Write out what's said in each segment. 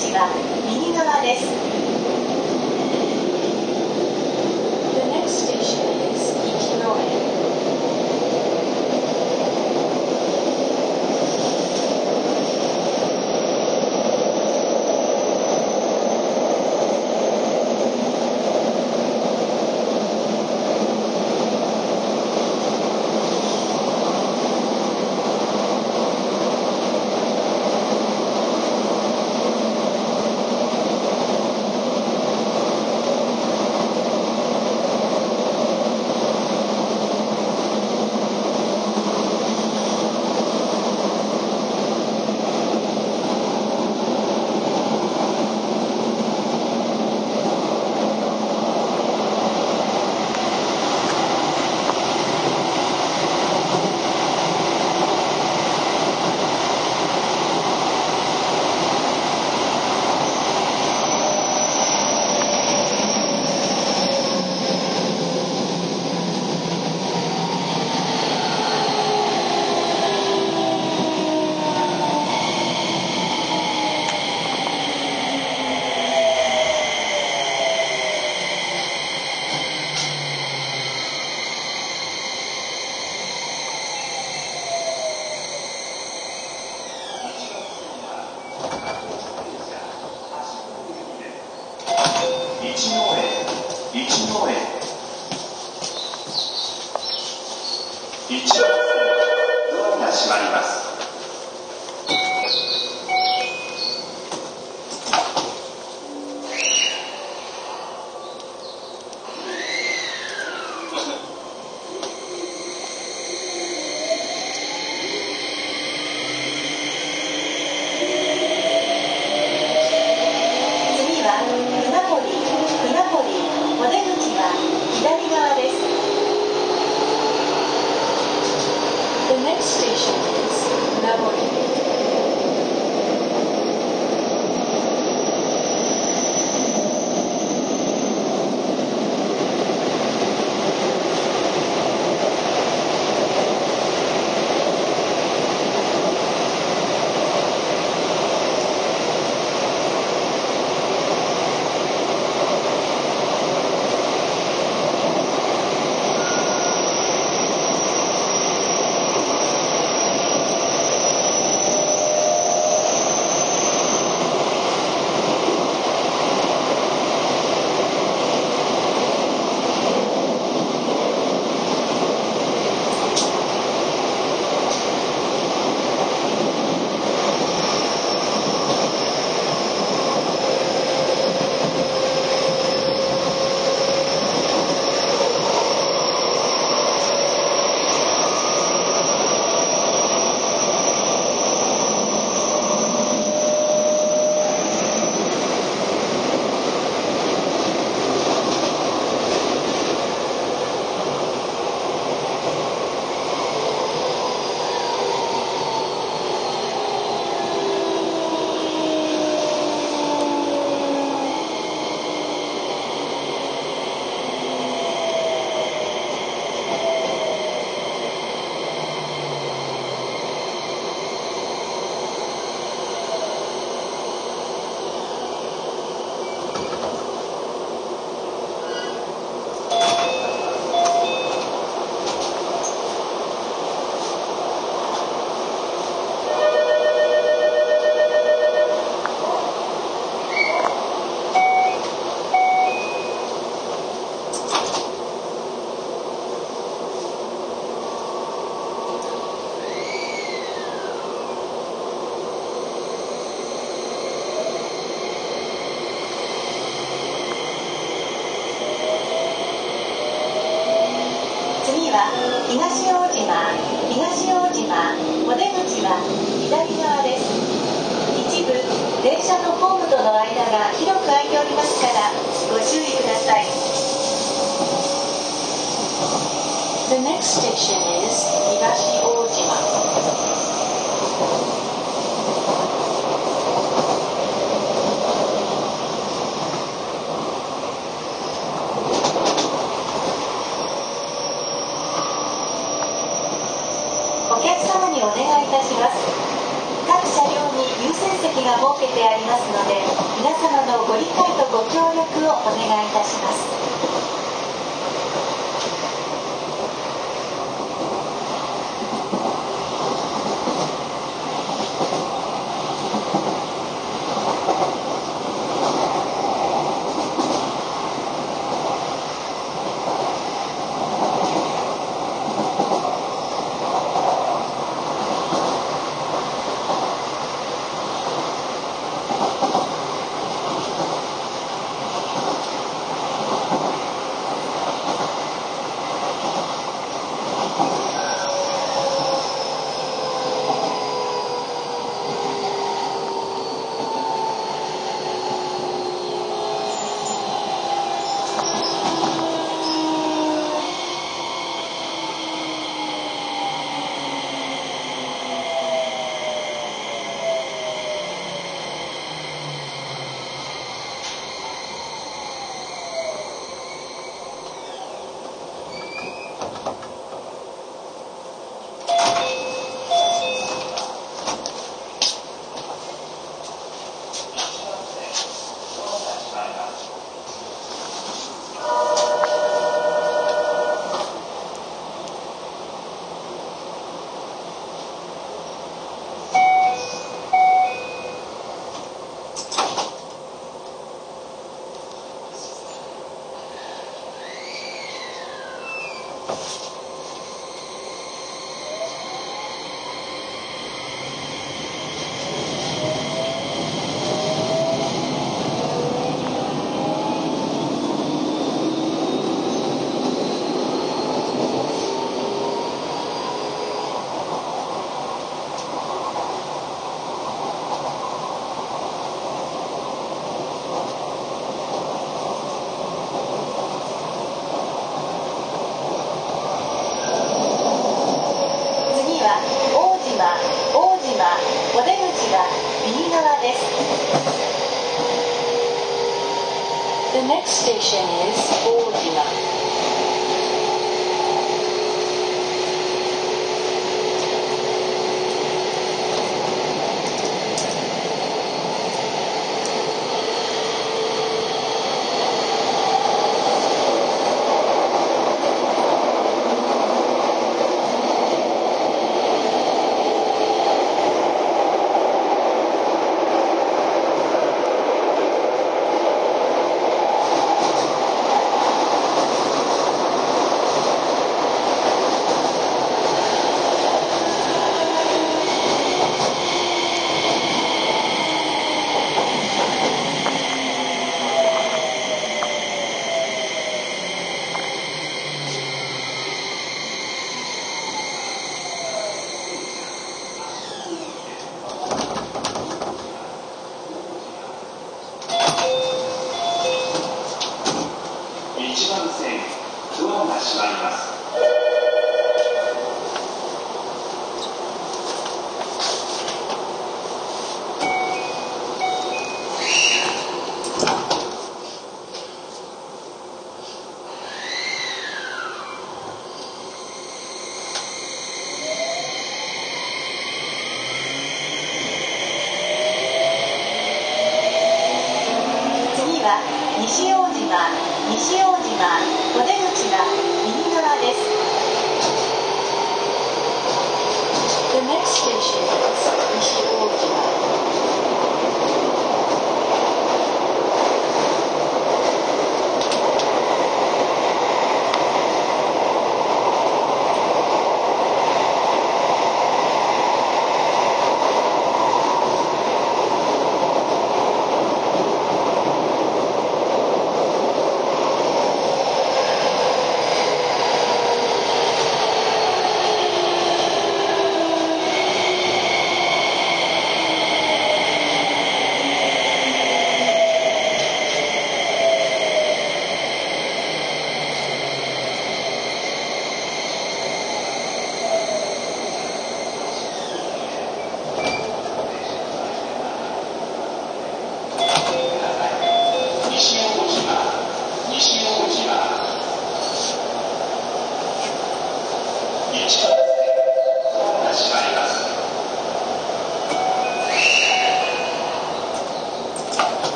お出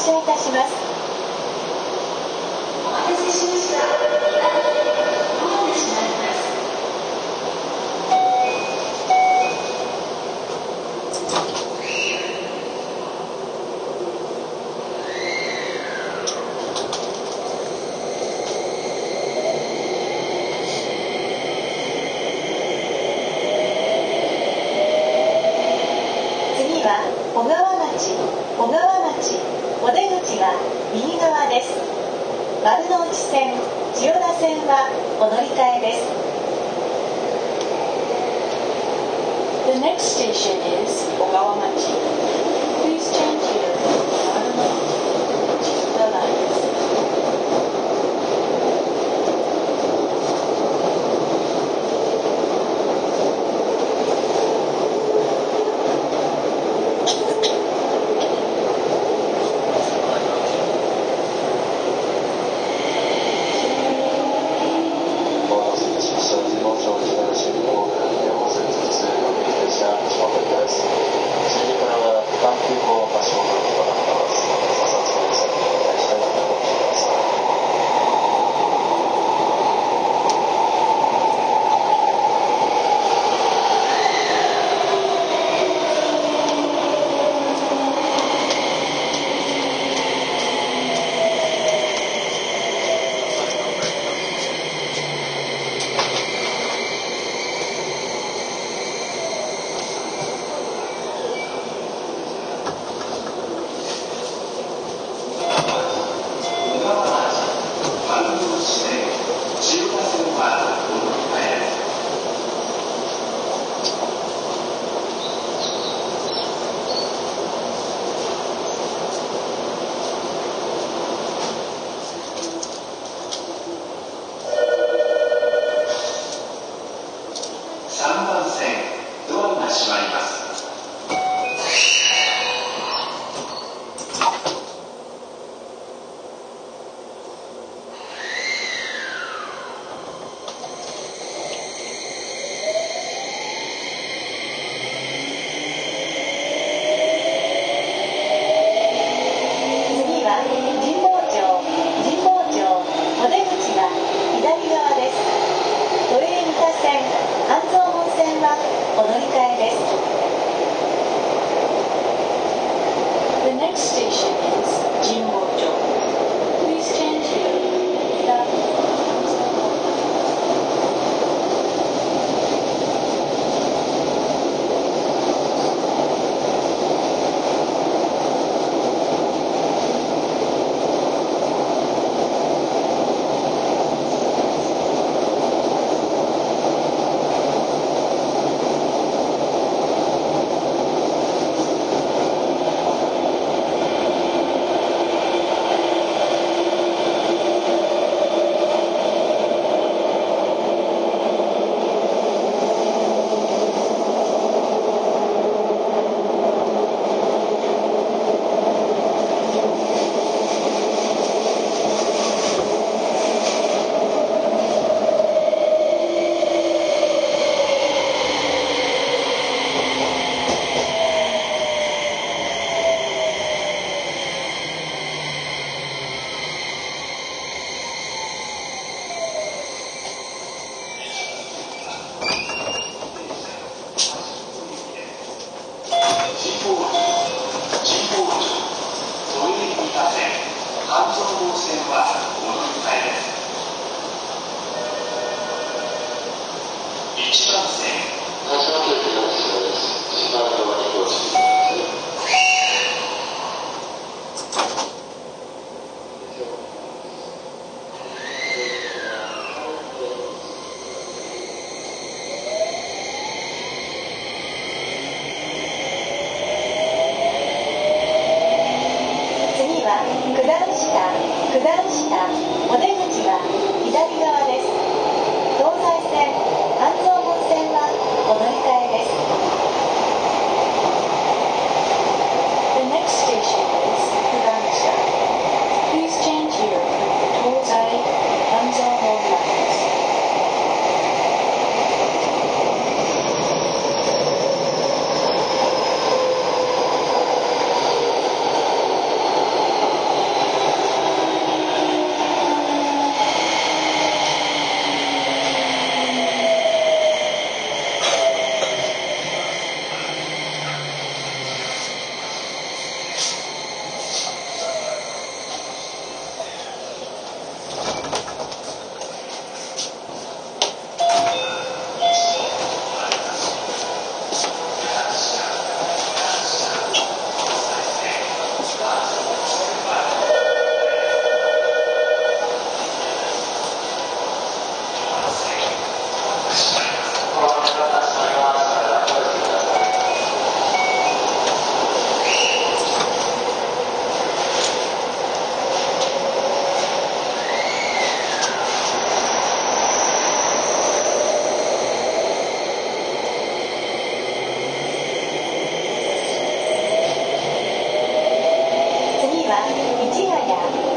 く発車いたします。次は市ヶ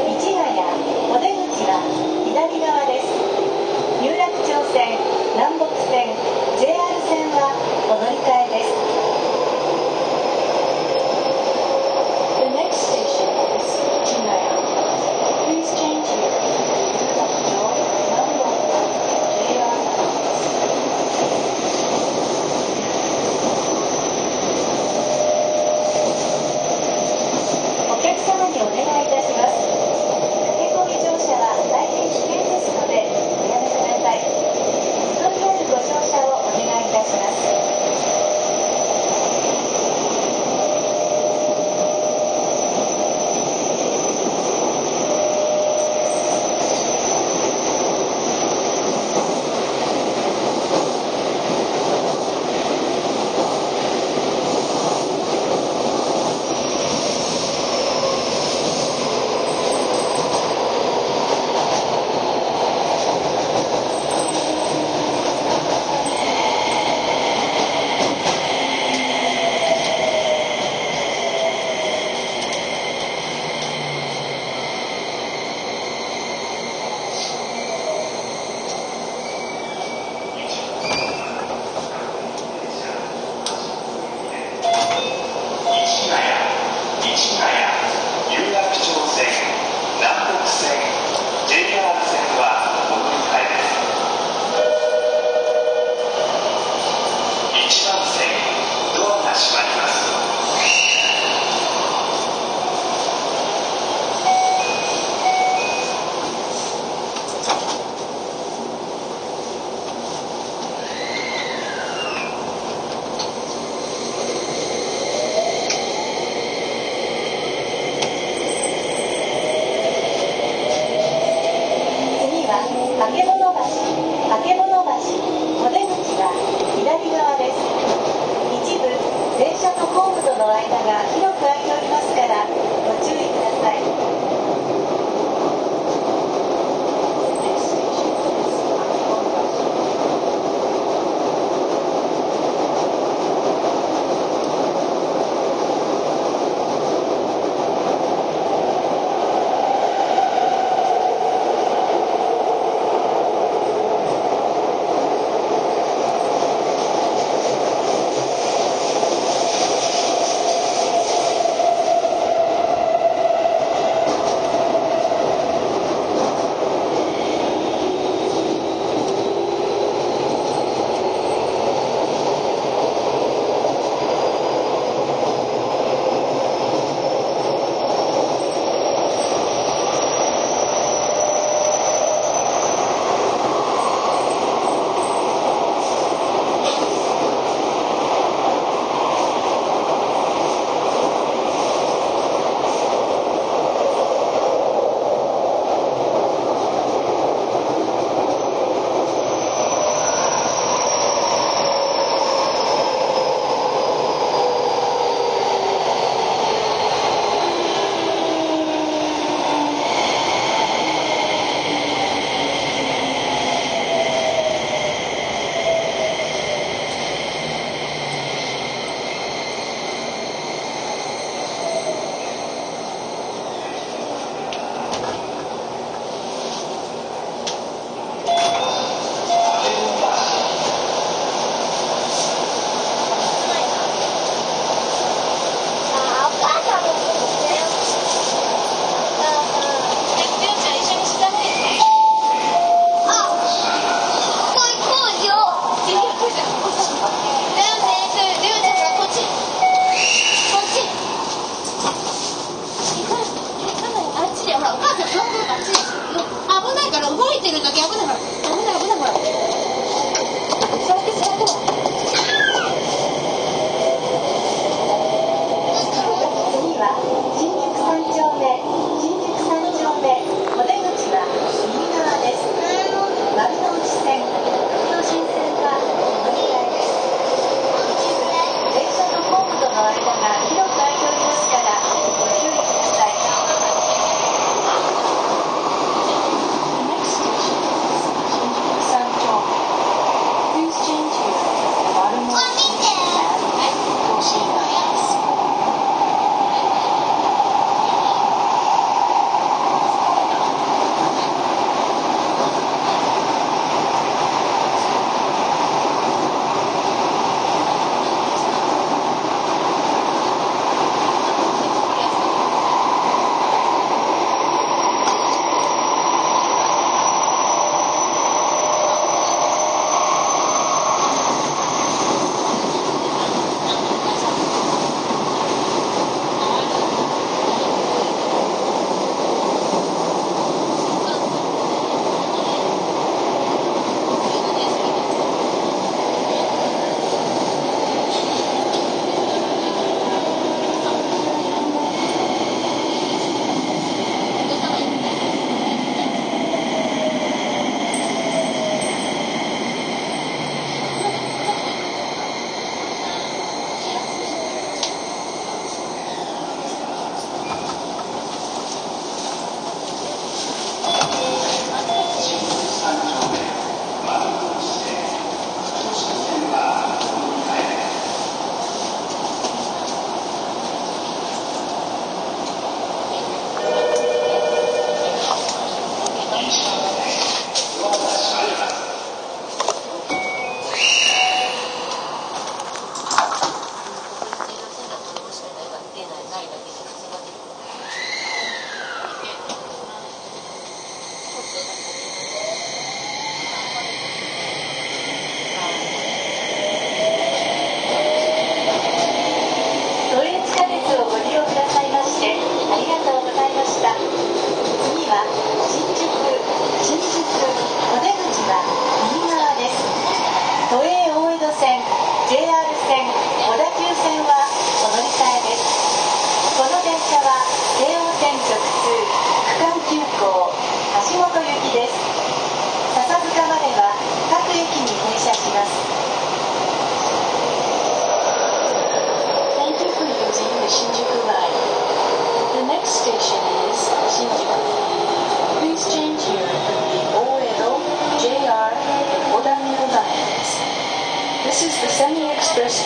新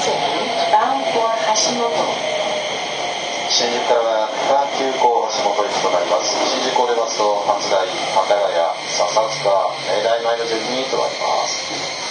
宿からは急行橋本駅となります。新宿を出ますと松幡ヶ谷笹塚大前の順にとなります。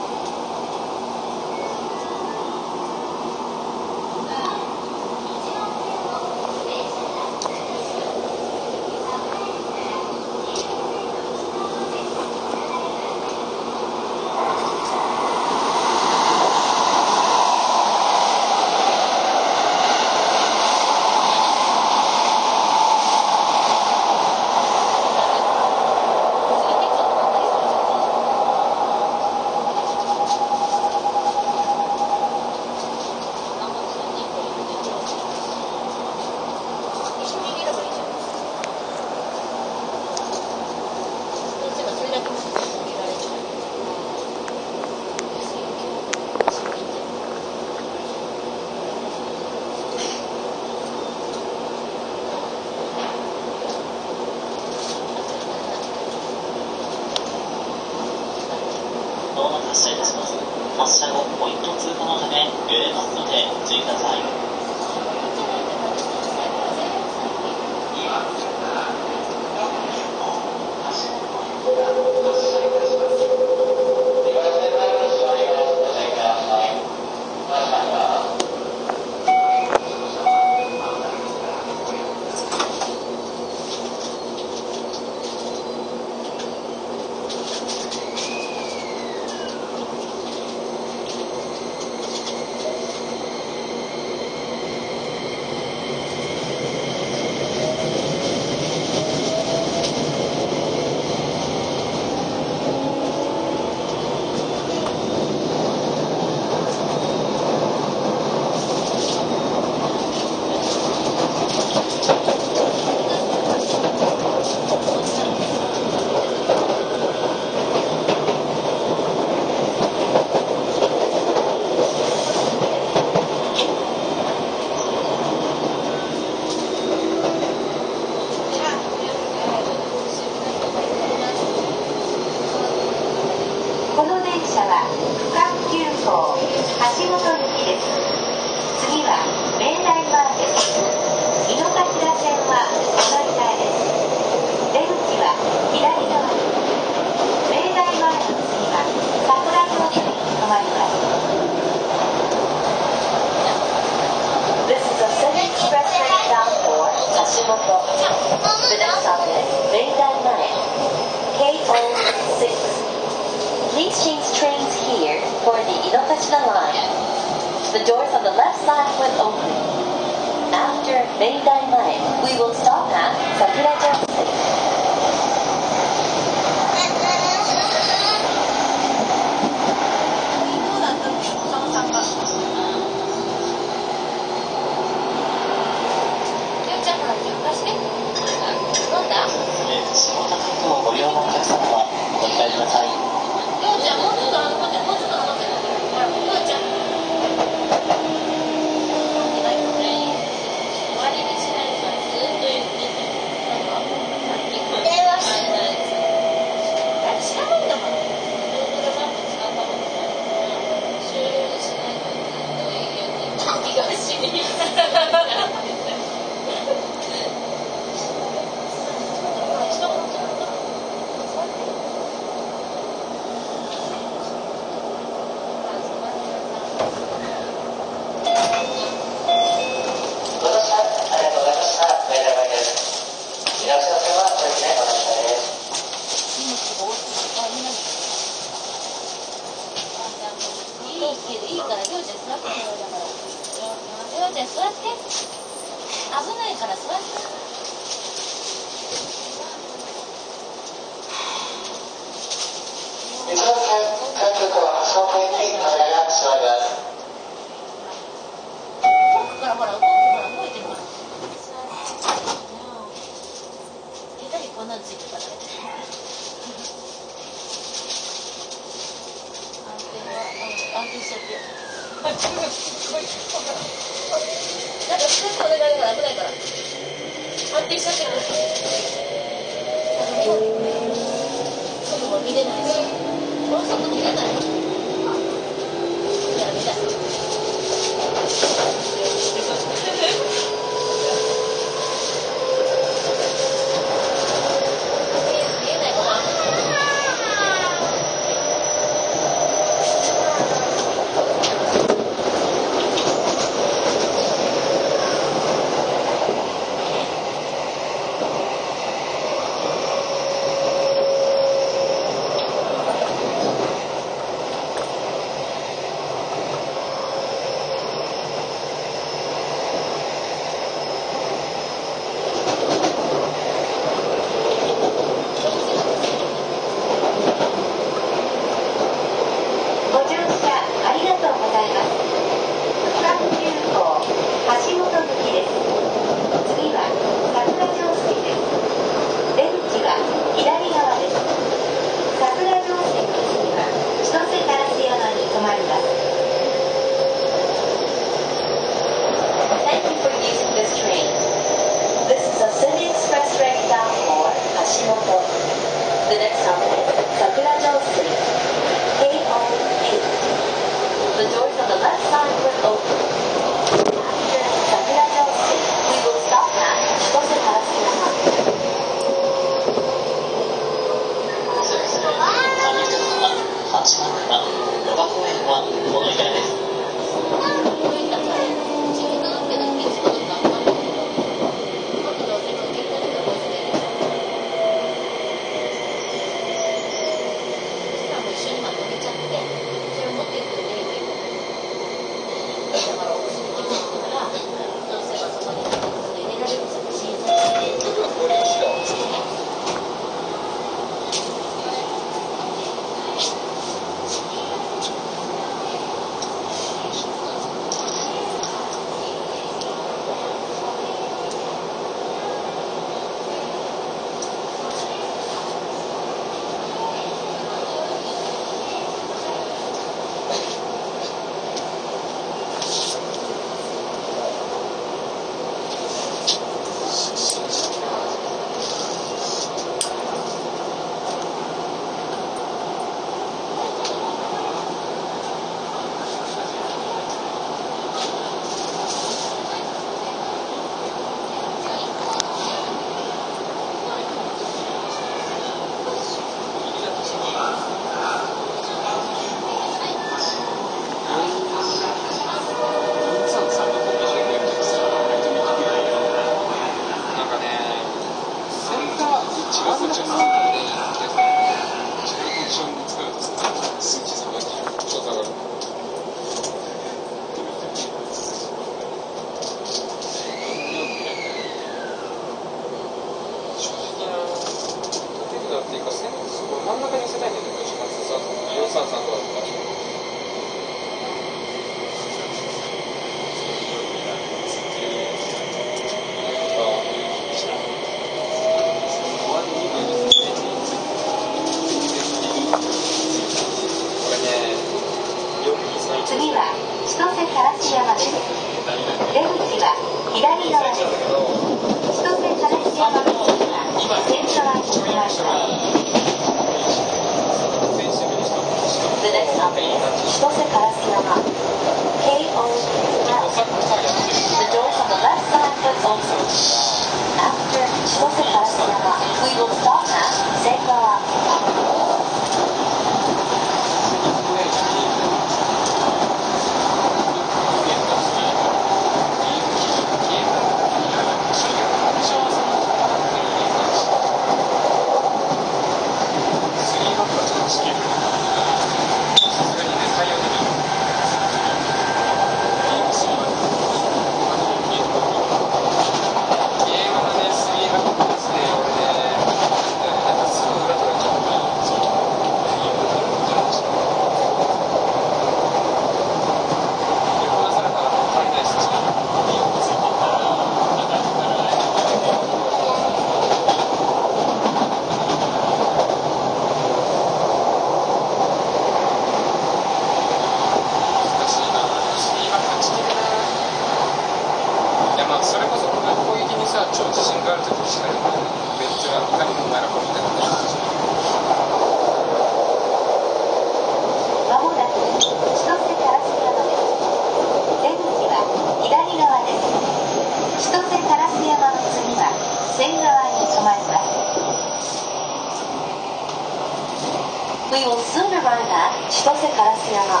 We will soon arrive at Chitose Karasuyama,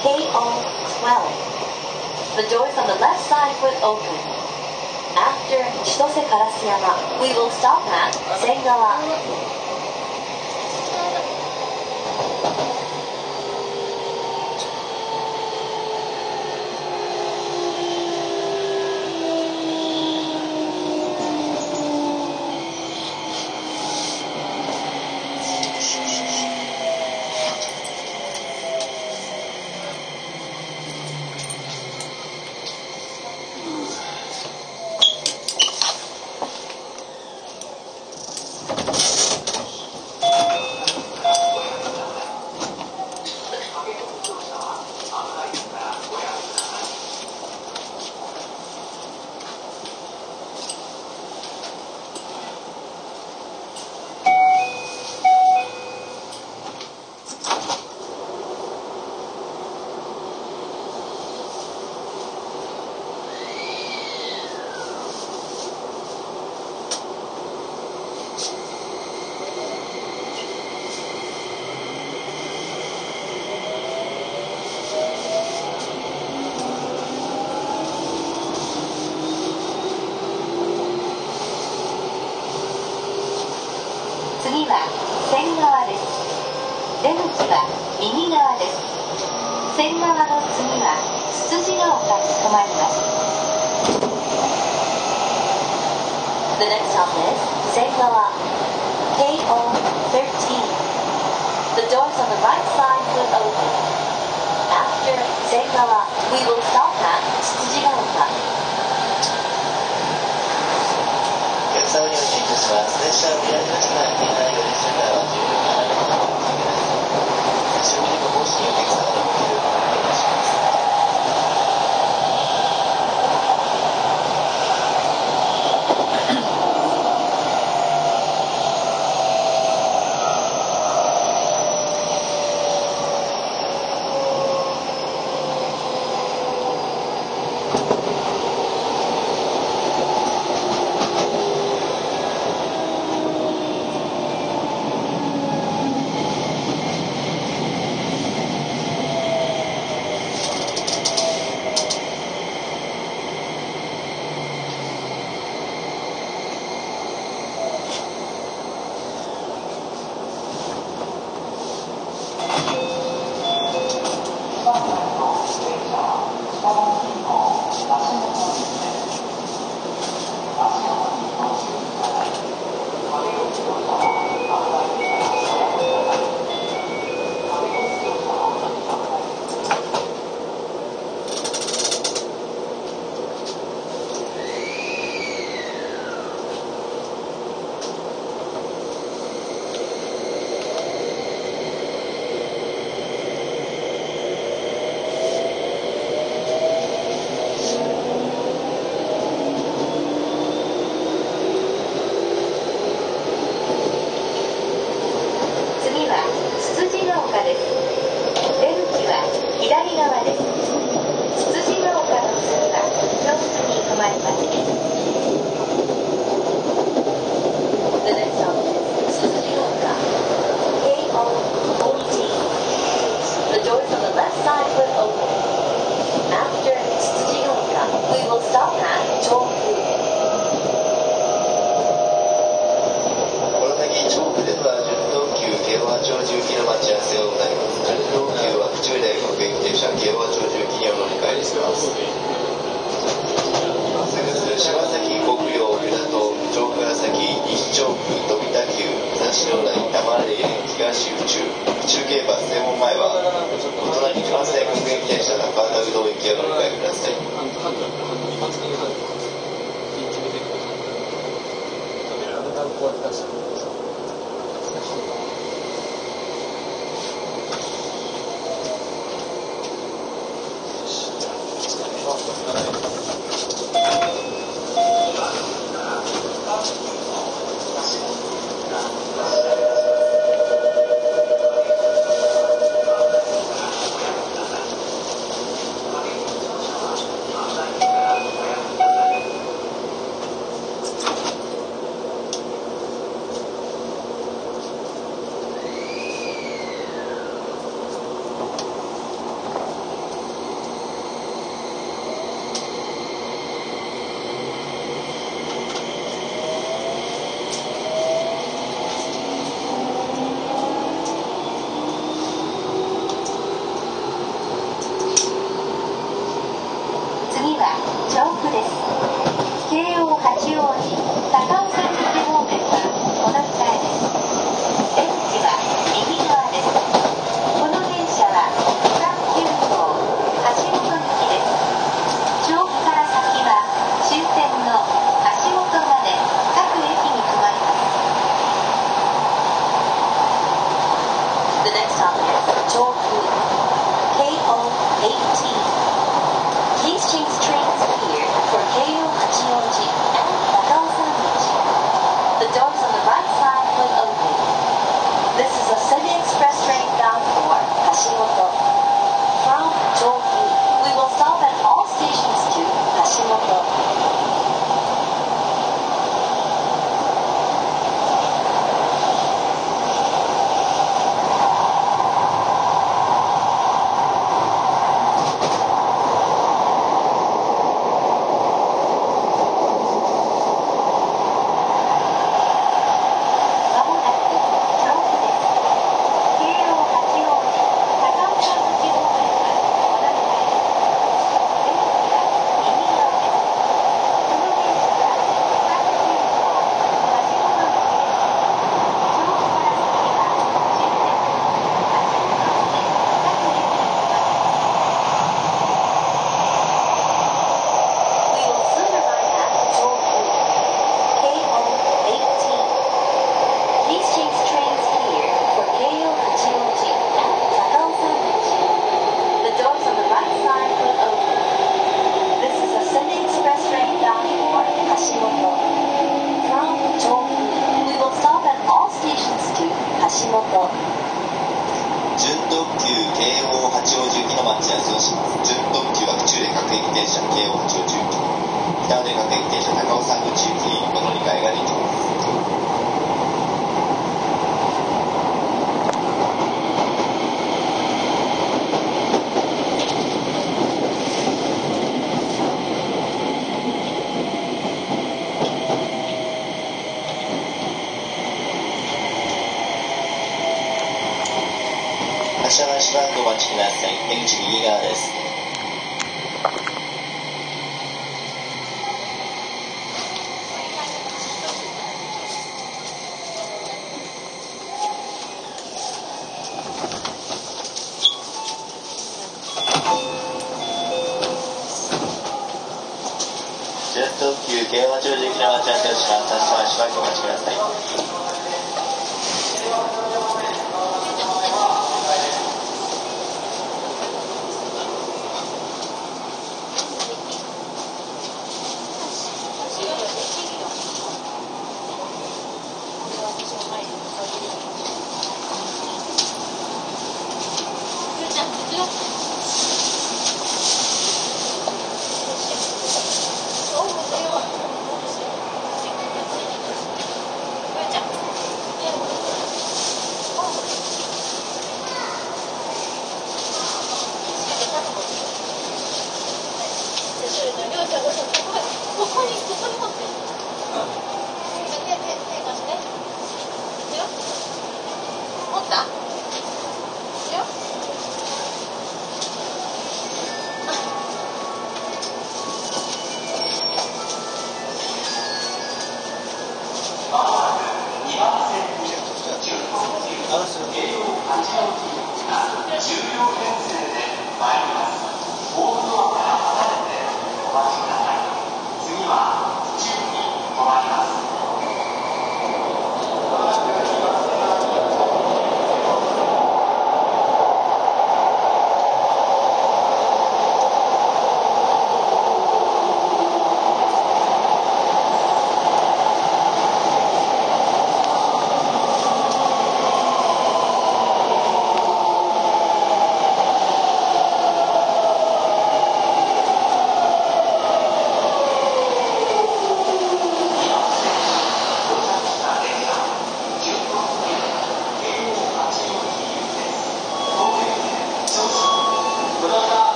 KO12. The doors on the left side will open. After Chitose Karasuyama, we will stop at Sengawa.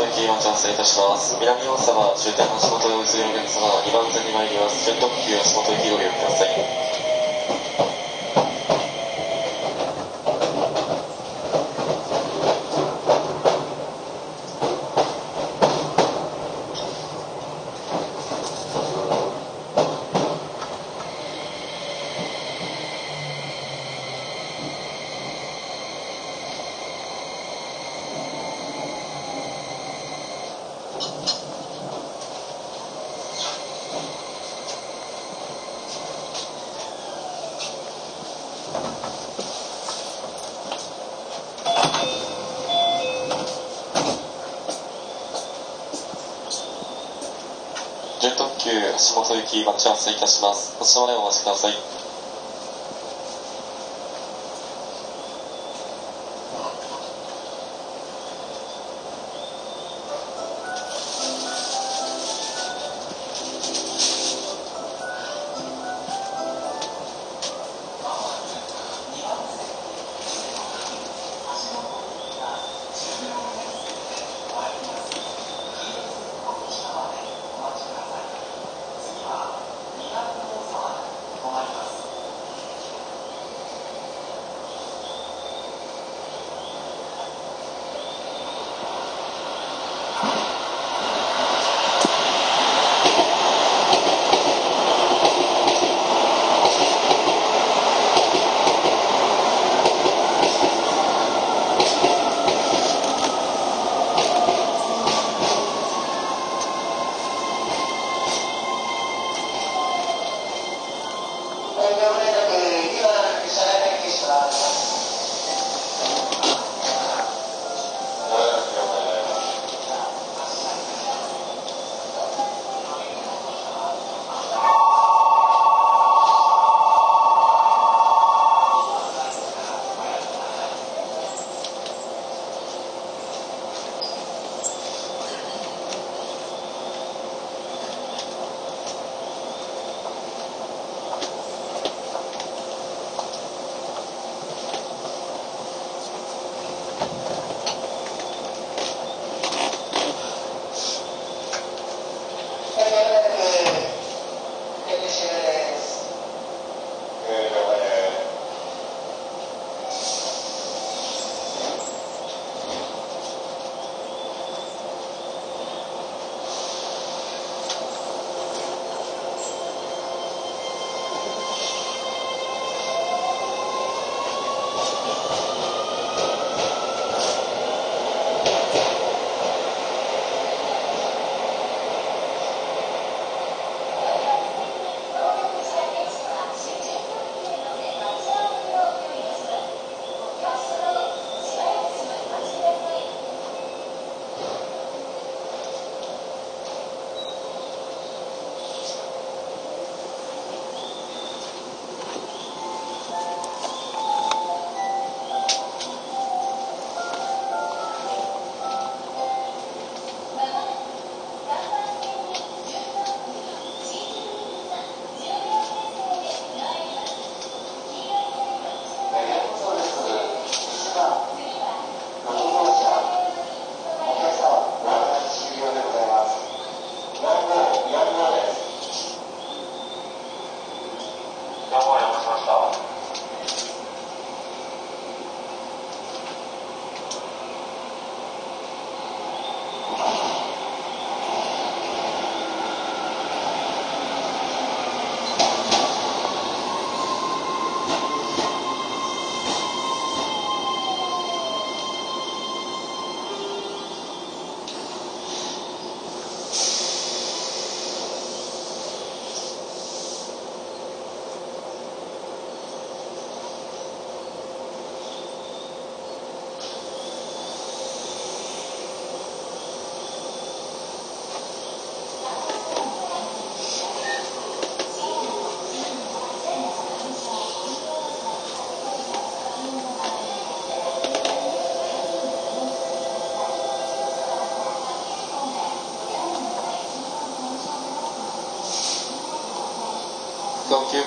特急橋本行き待ち合わせいたします。南大沢終点橋本へお移りのお客様は2番線に参ります。ジェット特急橋本行きご利用くださいジェット特急橋本行き待ち合わせいたします。こちらまでお待ちください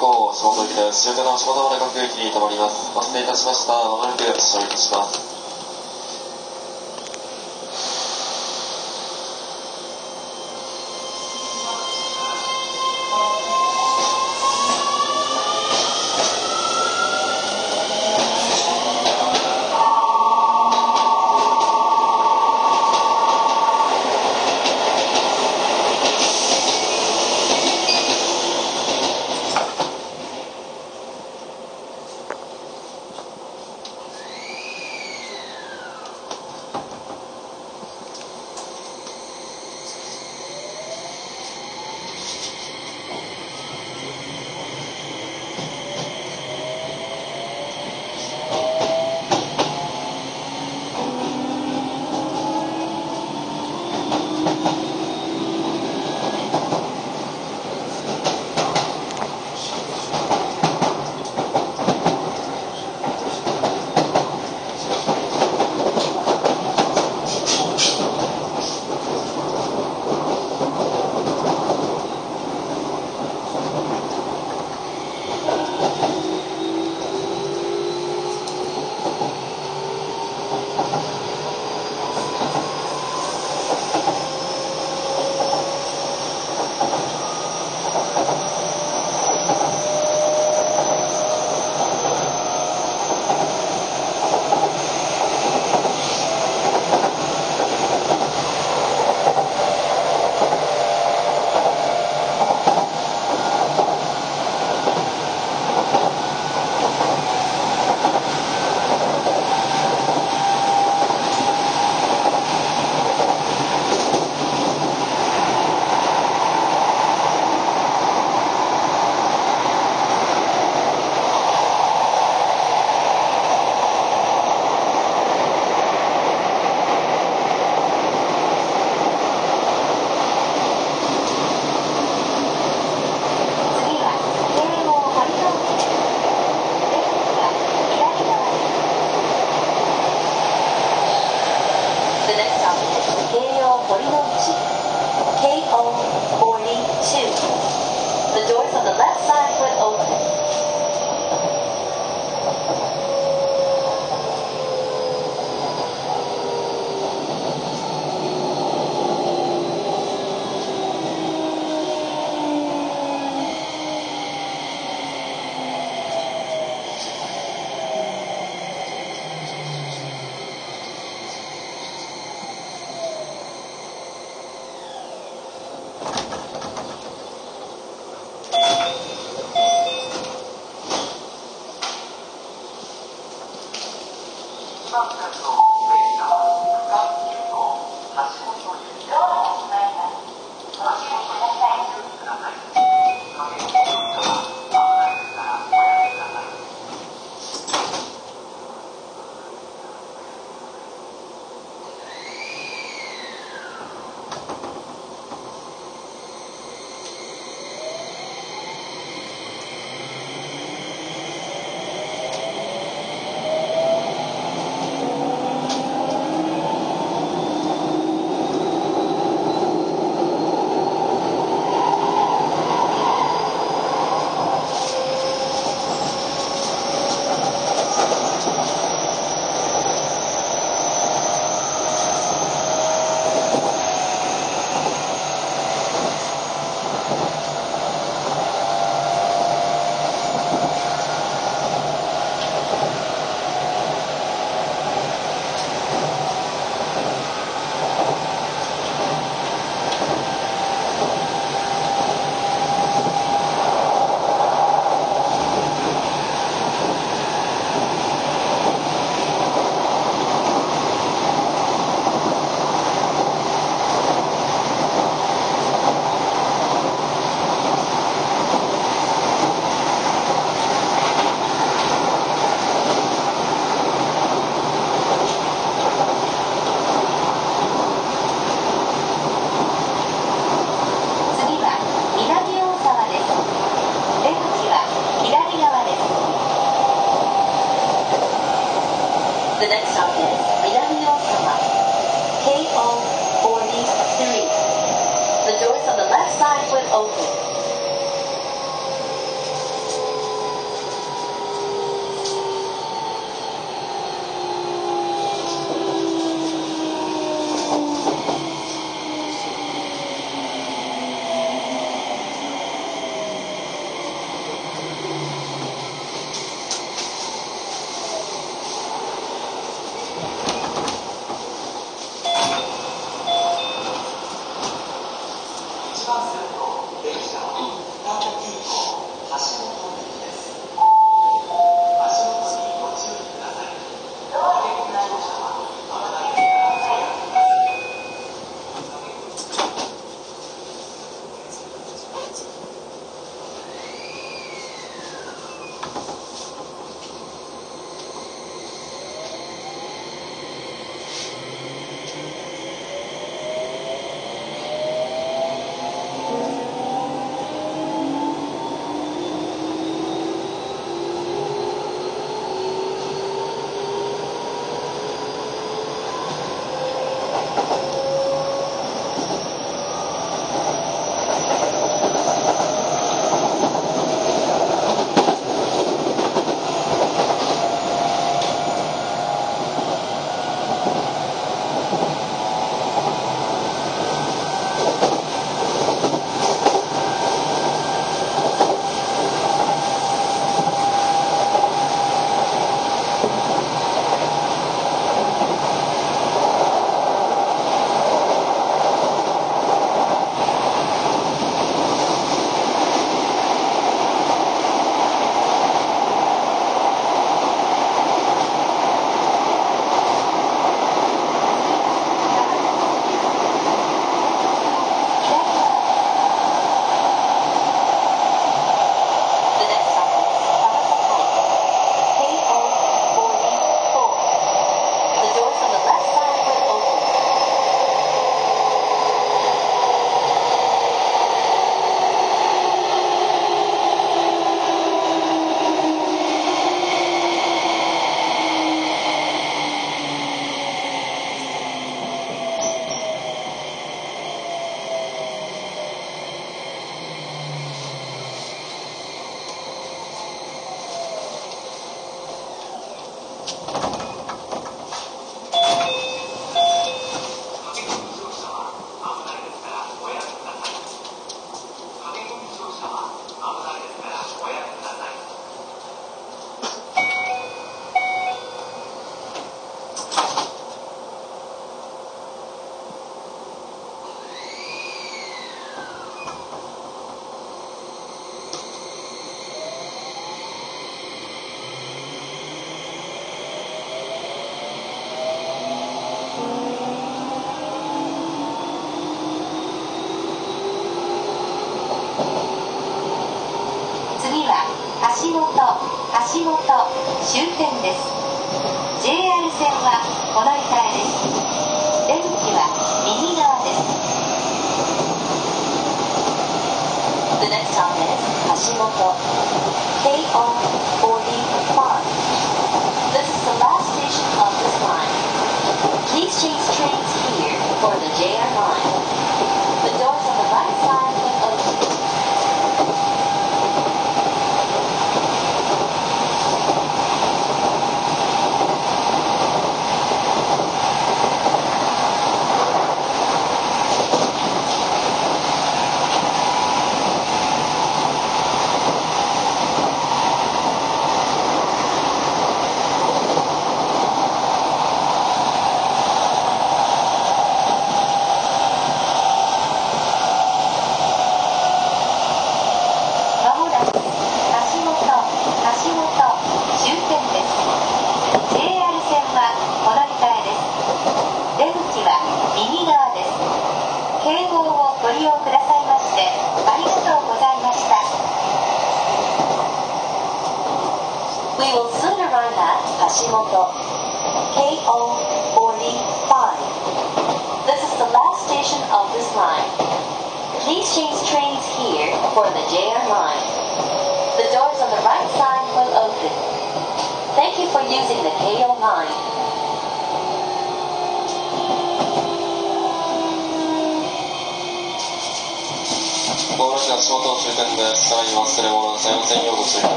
急行下本行きです。終点の下田原各駅に停まります。お待たせいたしました。まもなく発車いたします。